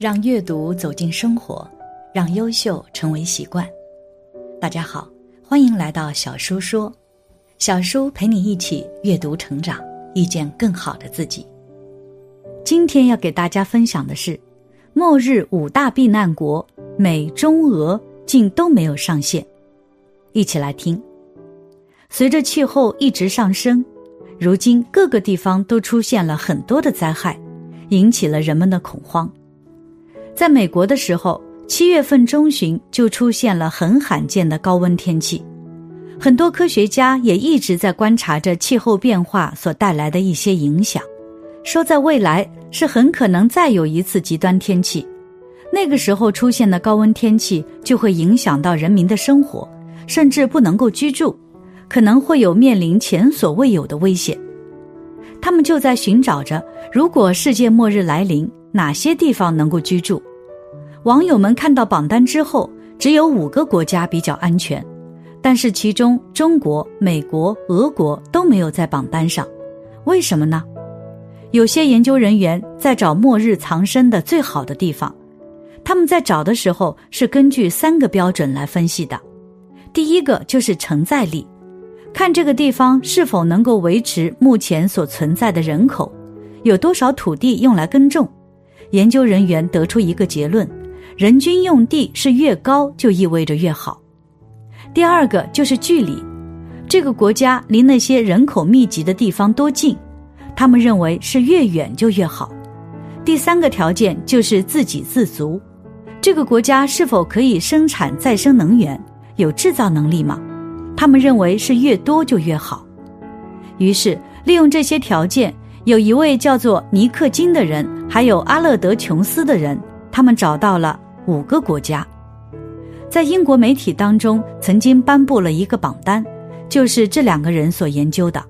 让阅读走进生活，让优秀成为习惯。大家好，欢迎来到小叔说，小叔陪你一起阅读成长，遇见更好的自己。今天要给大家分享的是，末日五大避难国，美、中、俄竟都没有上线。一起来听。随着气候一直上升，如今各个地方都出现了很多的灾害，引起了人们的恐慌。在美国的时候，七月份中旬就出现了很罕见的高温天气，很多科学家也一直在观察着气候变化所带来的一些影响，说在未来是很可能再有一次极端天气，那个时候出现的高温天气就会影响到人民的生活，甚至不能够居住，可能会有面临前所未有的危险。他们就在寻找着，如果世界末日来临，哪些地方能够居住。网友们看到榜单之后，只有五个国家比较安全，但是其中中国、美国、俄国都没有在榜单上，为什么呢？有些研究人员在找末日藏身的最好的地方，他们在找的时候是根据三个标准来分析的。第一个就是承载力，看这个地方是否能够维持目前所存在的人口，有多少土地用来耕种。研究人员得出一个结论。人均用地是越高，就意味着越好。第二个就是距离，这个国家离那些人口密集的地方多近，他们认为是越远就越好。第三个条件就是自给自足，这个国家是否可以生产再生能源，有制造能力吗？他们认为是越多就越好。于是利用这些条件，有一位叫做尼克金的人，还有阿勒德琼斯的人，他们找到了。五个国家，在英国媒体当中曾经颁布了一个榜单，就是这两个人所研究的。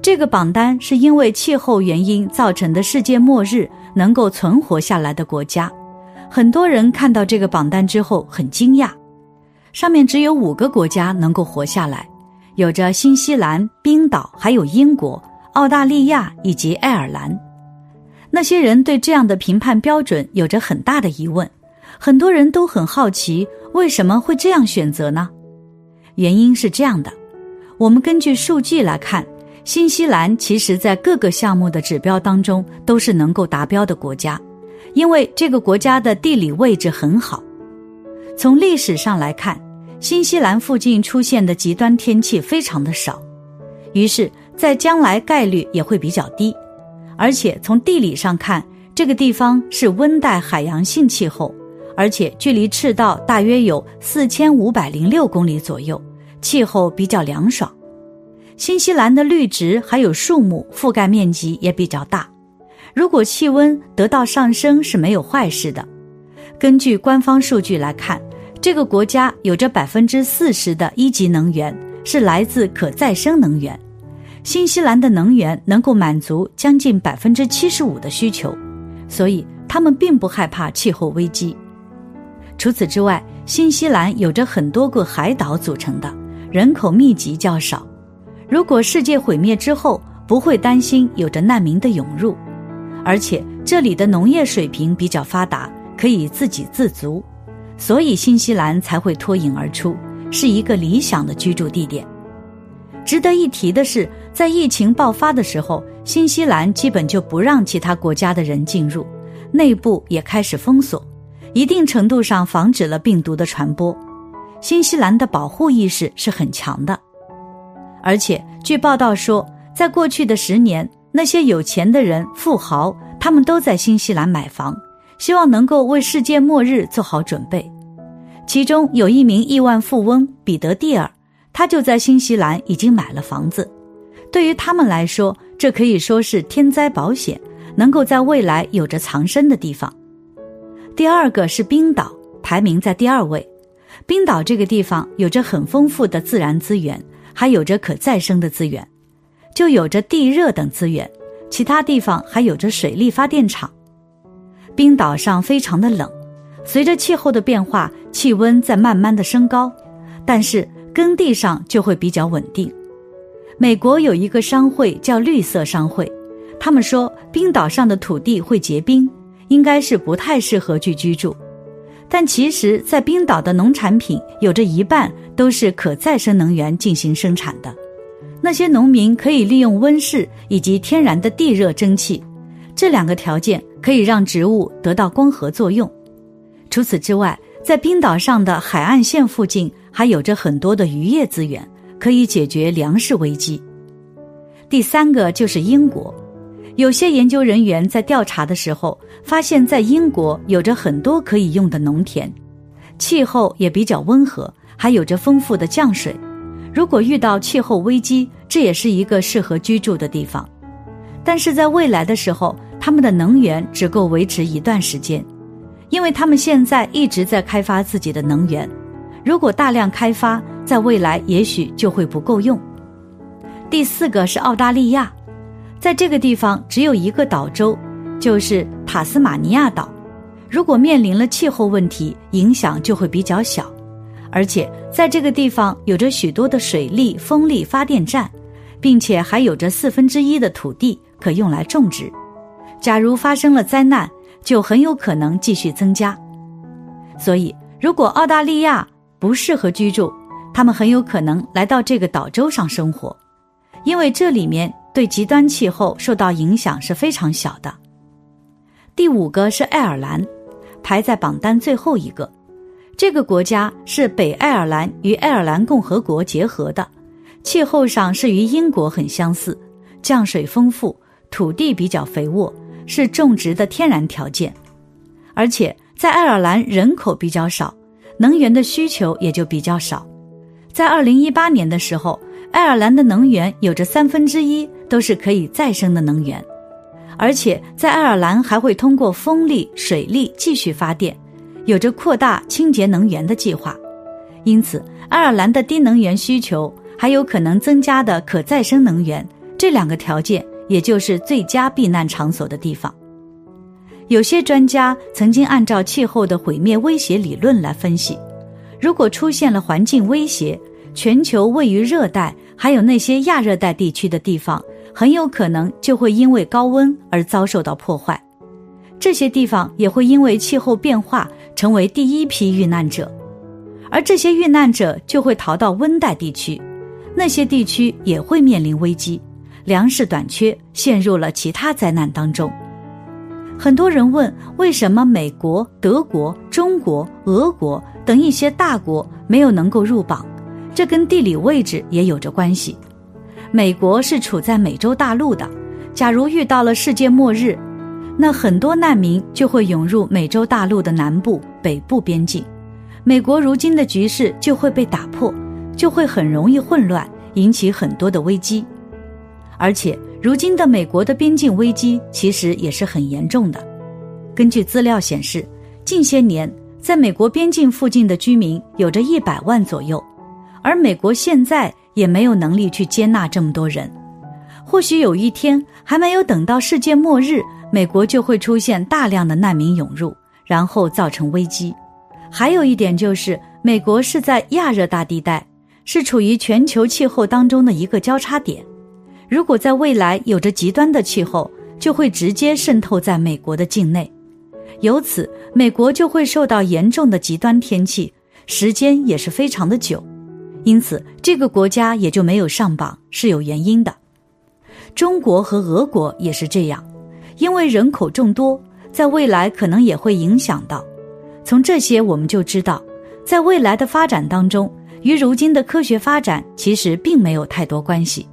这个榜单是因为气候原因造成的世界末日能够存活下来的国家。很多人看到这个榜单之后很惊讶，上面只有五个国家能够活下来，有着新西兰、冰岛，还有英国、澳大利亚以及爱尔兰。那些人对这样的评判标准有着很大的疑问。很多人都很好奇，为什么会这样选择呢？原因是这样的：我们根据数据来看，新西兰其实在各个项目的指标当中都是能够达标的国家，因为这个国家的地理位置很好。从历史上来看，新西兰附近出现的极端天气非常的少，于是，在将来概率也会比较低。而且从地理上看，这个地方是温带海洋性气候。而且距离赤道大约有四千五百零六公里左右，气候比较凉爽。新西兰的绿植还有树木覆盖面积也比较大，如果气温得到上升是没有坏事的。根据官方数据来看，这个国家有着百分之四十的一级能源是来自可再生能源，新西兰的能源能够满足将近百分之七十五的需求，所以他们并不害怕气候危机。除此之外，新西兰有着很多个海岛组成的，人口密集较少。如果世界毁灭之后，不会担心有着难民的涌入，而且这里的农业水平比较发达，可以自给自足，所以新西兰才会脱颖而出，是一个理想的居住地点。值得一提的是，在疫情爆发的时候，新西兰基本就不让其他国家的人进入，内部也开始封锁。一定程度上防止了病毒的传播，新西兰的保护意识是很强的，而且据报道说，在过去的十年，那些有钱的人、富豪，他们都在新西兰买房，希望能够为世界末日做好准备。其中有一名亿万富翁彼得蒂尔，他就在新西兰已经买了房子。对于他们来说，这可以说是天灾保险，能够在未来有着藏身的地方。第二个是冰岛，排名在第二位。冰岛这个地方有着很丰富的自然资源，还有着可再生的资源，就有着地热等资源。其他地方还有着水力发电厂。冰岛上非常的冷，随着气候的变化，气温在慢慢的升高，但是耕地上就会比较稳定。美国有一个商会叫绿色商会，他们说冰岛上的土地会结冰。应该是不太适合去居住。但其实，在冰岛的农产品有着一半都是可再生能源进行生产的。那些农民可以利用温室以及天然的地热蒸汽，这两个条件可以让植物得到光合作用。除此之外，在冰岛上的海岸线附近还有着很多的渔业资源，可以解决粮食危机。第三个就是英国。有些研究人员在调查的时候发现，在英国有着很多可以用的农田，气候也比较温和，还有着丰富的降水。如果遇到气候危机，这也是一个适合居住的地方。但是在未来的时候，他们的能源只够维持一段时间，因为他们现在一直在开发自己的能源。如果大量开发，在未来也许就会不够用。第四个是澳大利亚。在这个地方只有一个岛州，就是塔斯马尼亚岛。如果面临了气候问题，影响就会比较小。而且在这个地方有着许多的水力、风力发电站，并且还有着四分之一的土地可用来种植。假如发生了灾难，就很有可能继续增加。所以，如果澳大利亚不适合居住，他们很有可能来到这个岛州上生活，因为这里面。对极端气候受到影响是非常小的。第五个是爱尔兰，排在榜单最后一个。这个国家是北爱尔兰与爱尔兰共和国结合的，气候上是与英国很相似，降水丰富，土地比较肥沃，是种植的天然条件。而且在爱尔兰人口比较少，能源的需求也就比较少。在二零一八年的时候，爱尔兰的能源有着三分之一。都是可以再生的能源，而且在爱尔兰还会通过风力、水力继续发电，有着扩大清洁能源的计划。因此，爱尔兰的低能源需求还有可能增加的可再生能源，这两个条件也就是最佳避难场所的地方。有些专家曾经按照气候的毁灭威胁理论来分析，如果出现了环境威胁，全球位于热带还有那些亚热带地区的地方。很有可能就会因为高温而遭受到破坏，这些地方也会因为气候变化成为第一批遇难者，而这些遇难者就会逃到温带地区，那些地区也会面临危机，粮食短缺，陷入了其他灾难当中。很多人问，为什么美国、德国、中国、俄国等一些大国没有能够入榜？这跟地理位置也有着关系。美国是处在美洲大陆的，假如遇到了世界末日，那很多难民就会涌入美洲大陆的南部、北部边境，美国如今的局势就会被打破，就会很容易混乱，引起很多的危机。而且，如今的美国的边境危机其实也是很严重的。根据资料显示，近些年在美国边境附近的居民有着一百万左右，而美国现在。也没有能力去接纳这么多人，或许有一天还没有等到世界末日，美国就会出现大量的难民涌入，然后造成危机。还有一点就是，美国是在亚热带地带，是处于全球气候当中的一个交叉点。如果在未来有着极端的气候，就会直接渗透在美国的境内，由此美国就会受到严重的极端天气，时间也是非常的久。因此，这个国家也就没有上榜，是有原因的。中国和俄国也是这样，因为人口众多，在未来可能也会影响到。从这些我们就知道，在未来的发展当中，与如今的科学发展其实并没有太多关系。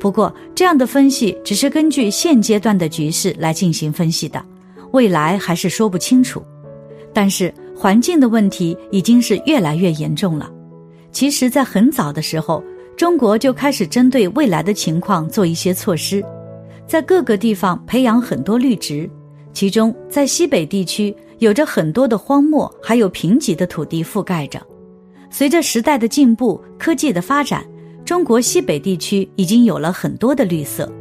不过，这样的分析只是根据现阶段的局势来进行分析的，未来还是说不清楚。但是，环境的问题已经是越来越严重了。其实，在很早的时候，中国就开始针对未来的情况做一些措施，在各个地方培养很多绿植。其中，在西北地区有着很多的荒漠，还有贫瘠的土地覆盖着。随着时代的进步、科技的发展，中国西北地区已经有了很多的绿色。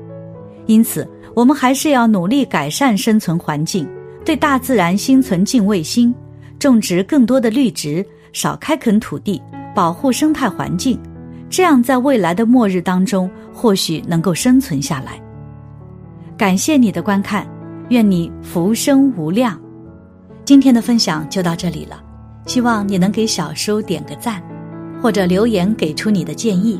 因此，我们还是要努力改善生存环境，对大自然心存敬畏心，种植更多的绿植，少开垦土地。保护生态环境，这样在未来的末日当中，或许能够生存下来。感谢你的观看，愿你福生无量。今天的分享就到这里了，希望你能给小叔点个赞，或者留言给出你的建议。